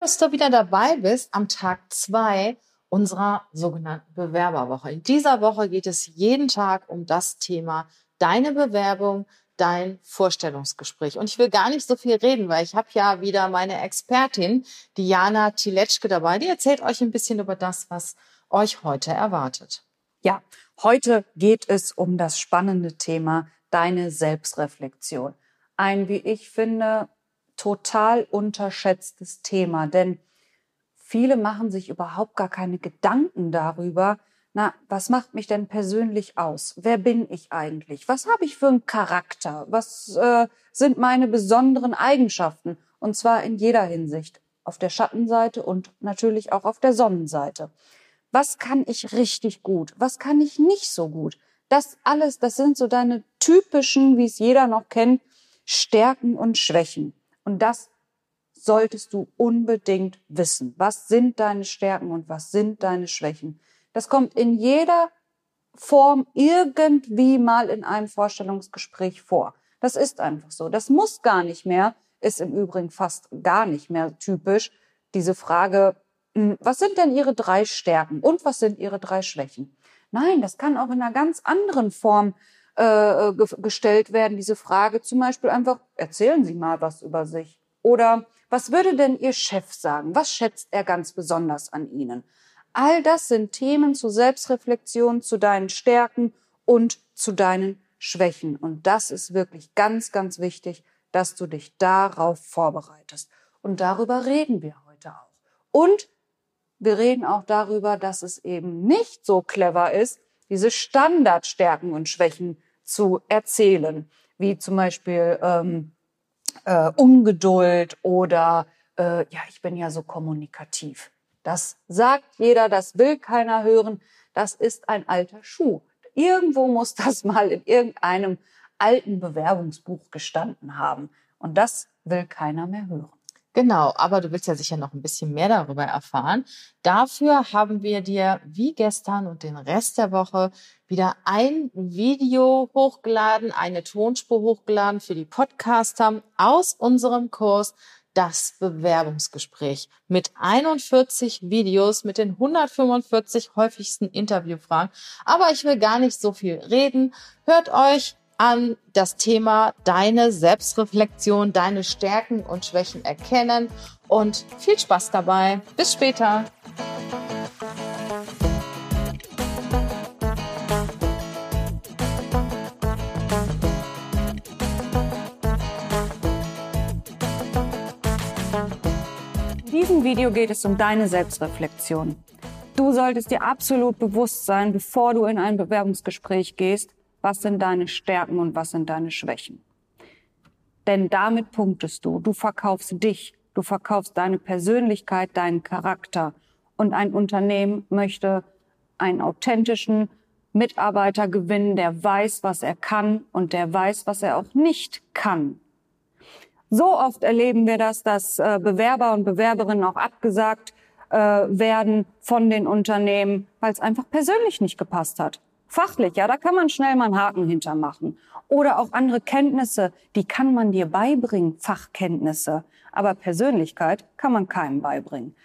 dass du wieder dabei bist am Tag zwei unserer sogenannten Bewerberwoche. In dieser Woche geht es jeden Tag um das Thema deine Bewerbung, dein Vorstellungsgespräch. Und ich will gar nicht so viel reden, weil ich habe ja wieder meine Expertin Diana Tiletschke dabei. Die erzählt euch ein bisschen über das, was euch heute erwartet. Ja, heute geht es um das spannende Thema deine Selbstreflexion. Ein, wie ich finde, total unterschätztes Thema, denn viele machen sich überhaupt gar keine Gedanken darüber, na, was macht mich denn persönlich aus? Wer bin ich eigentlich? Was habe ich für einen Charakter? Was äh, sind meine besonderen Eigenschaften? Und zwar in jeder Hinsicht. Auf der Schattenseite und natürlich auch auf der Sonnenseite. Was kann ich richtig gut? Was kann ich nicht so gut? Das alles, das sind so deine typischen, wie es jeder noch kennt, Stärken und Schwächen. Und das solltest du unbedingt wissen. Was sind deine Stärken und was sind deine Schwächen? Das kommt in jeder Form irgendwie mal in einem Vorstellungsgespräch vor. Das ist einfach so. Das muss gar nicht mehr, ist im Übrigen fast gar nicht mehr typisch, diese Frage, hm, was sind denn Ihre drei Stärken und was sind Ihre drei Schwächen? Nein, das kann auch in einer ganz anderen Form äh, ge gestellt werden, diese Frage. Zum Beispiel einfach, erzählen Sie mal was über sich. Oder was würde denn Ihr Chef sagen? Was schätzt er ganz besonders an Ihnen? All das sind Themen zur Selbstreflexion, zu deinen Stärken und zu deinen Schwächen. Und das ist wirklich ganz, ganz wichtig, dass du dich darauf vorbereitest. Und darüber reden wir heute auch. Und wir reden auch darüber, dass es eben nicht so clever ist, diese Standardstärken und Schwächen zu erzählen, wie zum Beispiel ähm, äh, Ungeduld oder äh, ja, ich bin ja so kommunikativ. Das sagt jeder, das will keiner hören. Das ist ein alter Schuh. Irgendwo muss das mal in irgendeinem alten Bewerbungsbuch gestanden haben. Und das will keiner mehr hören. Genau, aber du willst ja sicher noch ein bisschen mehr darüber erfahren. Dafür haben wir dir wie gestern und den Rest der Woche wieder ein Video hochgeladen, eine Tonspur hochgeladen für die Podcaster aus unserem Kurs das Bewerbungsgespräch mit 41 Videos mit den 145 häufigsten Interviewfragen. Aber ich will gar nicht so viel reden. Hört euch an das Thema deine Selbstreflexion, deine Stärken und Schwächen erkennen und viel Spaß dabei. Bis später. In diesem Video geht es um deine Selbstreflexion. Du solltest dir absolut bewusst sein, bevor du in ein Bewerbungsgespräch gehst, was sind deine Stärken und was sind deine Schwächen. Denn damit punktest du. Du verkaufst dich, du verkaufst deine Persönlichkeit, deinen Charakter. Und ein Unternehmen möchte einen authentischen Mitarbeiter gewinnen, der weiß, was er kann und der weiß, was er auch nicht kann. So oft erleben wir das, dass äh, Bewerber und Bewerberinnen auch abgesagt äh, werden von den Unternehmen, weil es einfach persönlich nicht gepasst hat. Fachlich, ja, da kann man schnell mal einen Haken hintermachen. Oder auch andere Kenntnisse, die kann man dir beibringen, Fachkenntnisse. Aber Persönlichkeit kann man keinem beibringen.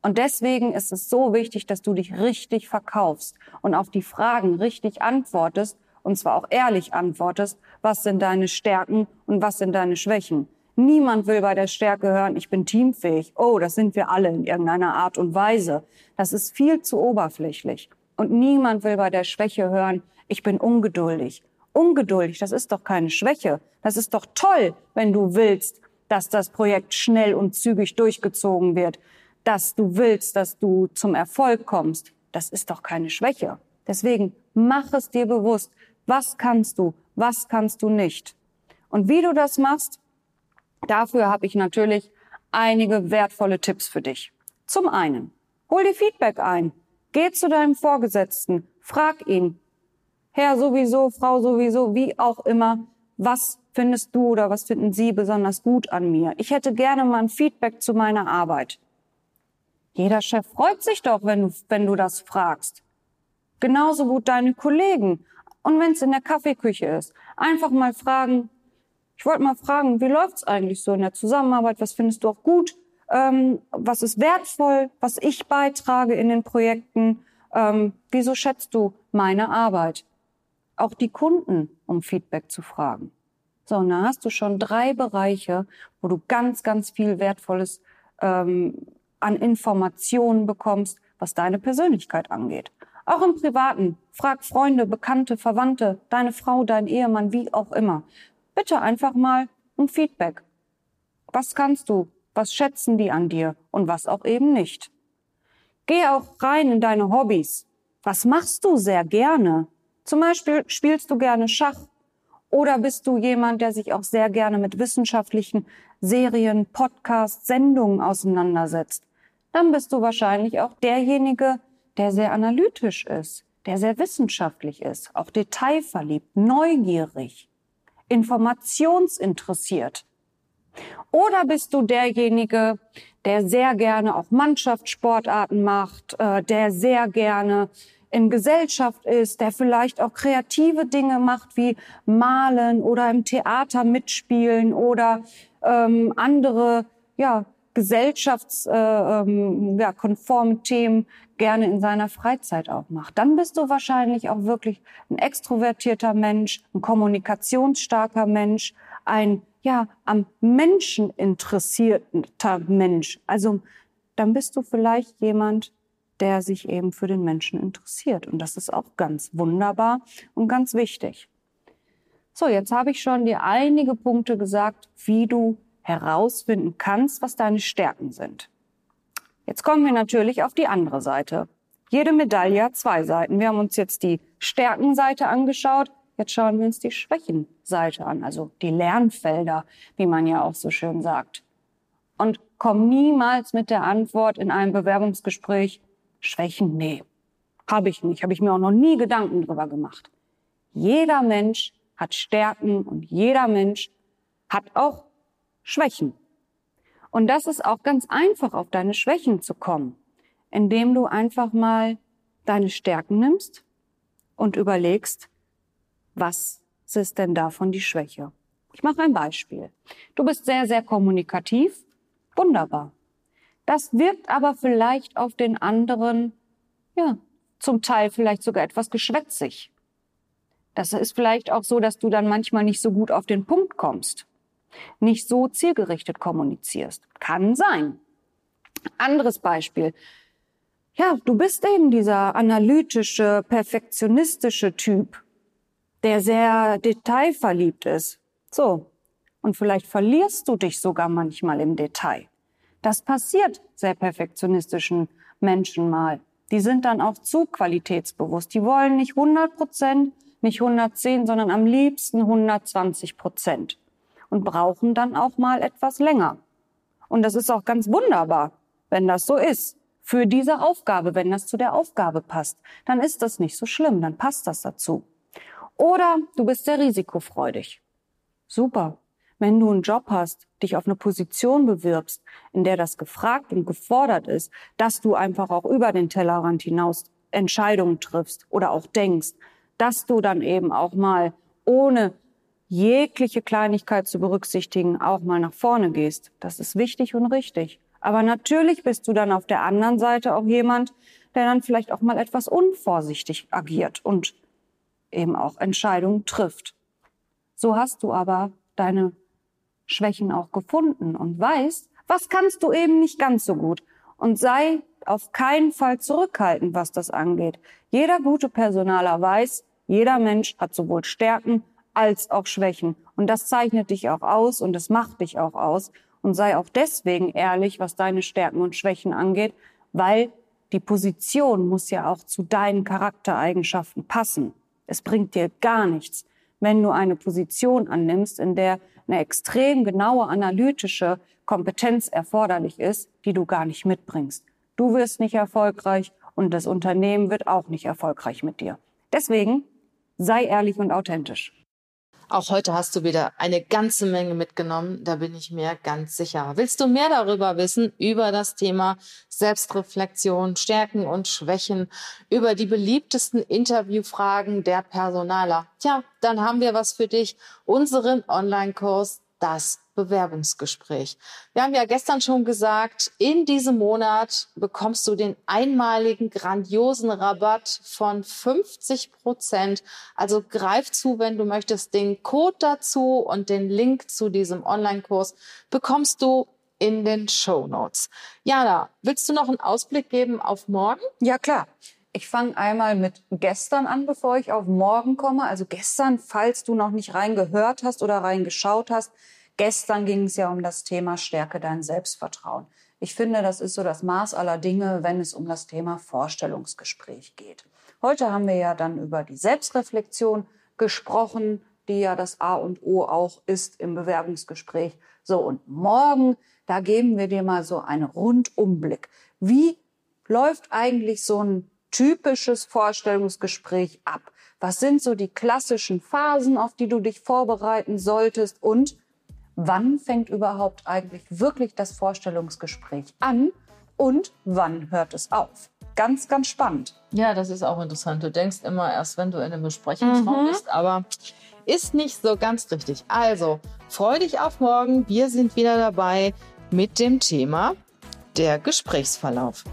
Und deswegen ist es so wichtig, dass du dich richtig verkaufst und auf die Fragen richtig antwortest und zwar auch ehrlich antwortest, was sind deine Stärken und was sind deine Schwächen. Niemand will bei der Stärke hören, ich bin teamfähig. Oh, das sind wir alle in irgendeiner Art und Weise. Das ist viel zu oberflächlich. Und niemand will bei der Schwäche hören, ich bin ungeduldig. Ungeduldig, das ist doch keine Schwäche. Das ist doch toll, wenn du willst, dass das Projekt schnell und zügig durchgezogen wird, dass du willst, dass du zum Erfolg kommst. Das ist doch keine Schwäche. Deswegen mach es dir bewusst. Was kannst du? Was kannst du nicht? Und wie du das machst, dafür habe ich natürlich einige wertvolle Tipps für dich. Zum einen, hol dir Feedback ein. Geh zu deinem Vorgesetzten, frag ihn, Herr sowieso, Frau sowieso, wie auch immer, was findest du oder was finden Sie besonders gut an mir? Ich hätte gerne mal ein Feedback zu meiner Arbeit. Jeder Chef freut sich doch, wenn du, wenn du das fragst. Genauso gut deine Kollegen. Und wenn es in der Kaffeeküche ist, einfach mal fragen, ich wollte mal fragen, wie läuft's eigentlich so in der Zusammenarbeit? Was findest du auch gut? Ähm, was ist wertvoll, was ich beitrage in den Projekten, ähm, wieso schätzt du meine Arbeit? Auch die Kunden um Feedback zu fragen. So, und dann hast du schon drei Bereiche, wo du ganz, ganz viel Wertvolles ähm, an Informationen bekommst, was deine Persönlichkeit angeht. Auch im Privaten. Frag Freunde, Bekannte, Verwandte, deine Frau, dein Ehemann, wie auch immer. Bitte einfach mal um Feedback. Was kannst du? Was schätzen die an dir? Und was auch eben nicht. Geh auch rein in deine Hobbys. Was machst du sehr gerne? Zum Beispiel spielst du gerne Schach oder bist du jemand, der sich auch sehr gerne mit wissenschaftlichen Serien, Podcasts, Sendungen auseinandersetzt? Dann bist du wahrscheinlich auch derjenige, der sehr analytisch ist, der sehr wissenschaftlich ist, auch detailverliebt, neugierig, informationsinteressiert. Oder bist du derjenige, der sehr gerne auch Mannschaftssportarten macht, äh, der sehr gerne in Gesellschaft ist, der vielleicht auch kreative Dinge macht wie malen oder im Theater mitspielen oder ähm, andere ja, gesellschaftskonforme äh, ja, konforme Themen gerne in seiner Freizeit auch macht. Dann bist du wahrscheinlich auch wirklich ein extrovertierter Mensch, ein kommunikationsstarker Mensch, ein ja am Menschen interessierter Mensch. Also dann bist du vielleicht jemand, der sich eben für den Menschen interessiert. Und das ist auch ganz wunderbar und ganz wichtig. So, jetzt habe ich schon dir einige Punkte gesagt, wie du herausfinden kannst, was deine Stärken sind. Jetzt kommen wir natürlich auf die andere Seite. Jede Medaille hat zwei Seiten. Wir haben uns jetzt die Stärkenseite angeschaut. Jetzt schauen wir uns die Schwächenseite an, also die Lernfelder, wie man ja auch so schön sagt. Und komm niemals mit der Antwort in einem Bewerbungsgespräch, Schwächen, nee, habe ich nicht, habe ich mir auch noch nie Gedanken drüber gemacht. Jeder Mensch hat Stärken und jeder Mensch hat auch Schwächen. Und das ist auch ganz einfach, auf deine Schwächen zu kommen, indem du einfach mal deine Stärken nimmst und überlegst, was ist denn davon die Schwäche? Ich mache ein Beispiel. Du bist sehr, sehr kommunikativ. Wunderbar. Das wirkt aber vielleicht auf den anderen, ja, zum Teil vielleicht sogar etwas geschwätzig. Das ist vielleicht auch so, dass du dann manchmal nicht so gut auf den Punkt kommst, nicht so zielgerichtet kommunizierst. Kann sein. Anderes Beispiel. Ja, du bist eben dieser analytische, perfektionistische Typ der sehr detailverliebt ist. So. Und vielleicht verlierst du dich sogar manchmal im Detail. Das passiert sehr perfektionistischen Menschen mal. Die sind dann auch zu qualitätsbewusst. Die wollen nicht 100 Prozent, nicht 110, sondern am liebsten 120 Prozent. Und brauchen dann auch mal etwas länger. Und das ist auch ganz wunderbar, wenn das so ist. Für diese Aufgabe, wenn das zu der Aufgabe passt, dann ist das nicht so schlimm, dann passt das dazu. Oder du bist sehr risikofreudig. Super. Wenn du einen Job hast, dich auf eine Position bewirbst, in der das gefragt und gefordert ist, dass du einfach auch über den Tellerrand hinaus Entscheidungen triffst oder auch denkst, dass du dann eben auch mal ohne jegliche Kleinigkeit zu berücksichtigen auch mal nach vorne gehst. Das ist wichtig und richtig. Aber natürlich bist du dann auf der anderen Seite auch jemand, der dann vielleicht auch mal etwas unvorsichtig agiert und eben auch Entscheidungen trifft. So hast du aber deine Schwächen auch gefunden und weißt, was kannst du eben nicht ganz so gut. Und sei auf keinen Fall zurückhaltend, was das angeht. Jeder gute Personaler weiß, jeder Mensch hat sowohl Stärken als auch Schwächen. Und das zeichnet dich auch aus und das macht dich auch aus. Und sei auch deswegen ehrlich, was deine Stärken und Schwächen angeht, weil die Position muss ja auch zu deinen Charaktereigenschaften passen. Es bringt dir gar nichts, wenn du eine Position annimmst, in der eine extrem genaue analytische Kompetenz erforderlich ist, die du gar nicht mitbringst. Du wirst nicht erfolgreich und das Unternehmen wird auch nicht erfolgreich mit dir. Deswegen sei ehrlich und authentisch. Auch heute hast du wieder eine ganze Menge mitgenommen, da bin ich mir ganz sicher. Willst du mehr darüber wissen, über das Thema Selbstreflexion, Stärken und Schwächen, über die beliebtesten Interviewfragen der Personaler? Tja, dann haben wir was für dich, unseren Online-Kurs das Bewerbungsgespräch. Wir haben ja gestern schon gesagt, in diesem Monat bekommst du den einmaligen grandiosen Rabatt von 50 Prozent. Also greif zu, wenn du möchtest. Den Code dazu und den Link zu diesem Online-Kurs bekommst du in den Show Notes. Jana, willst du noch einen Ausblick geben auf morgen? Ja, klar. Ich fange einmal mit gestern an, bevor ich auf morgen komme. Also gestern, falls du noch nicht reingehört hast oder reingeschaut hast, gestern ging es ja um das Thema Stärke dein Selbstvertrauen. Ich finde, das ist so das Maß aller Dinge, wenn es um das Thema Vorstellungsgespräch geht. Heute haben wir ja dann über die Selbstreflexion gesprochen, die ja das A und O auch ist im Bewerbungsgespräch. So, und morgen, da geben wir dir mal so einen Rundumblick. Wie läuft eigentlich so ein typisches Vorstellungsgespräch ab? Was sind so die klassischen Phasen, auf die du dich vorbereiten solltest? Und wann fängt überhaupt eigentlich wirklich das Vorstellungsgespräch an? Und wann hört es auf? Ganz, ganz spannend. Ja, das ist auch interessant. Du denkst immer erst, wenn du in einem Besprechungsraum mhm. bist, aber ist nicht so ganz richtig. Also, freu dich auf morgen. Wir sind wieder dabei mit dem Thema der Gesprächsverlauf.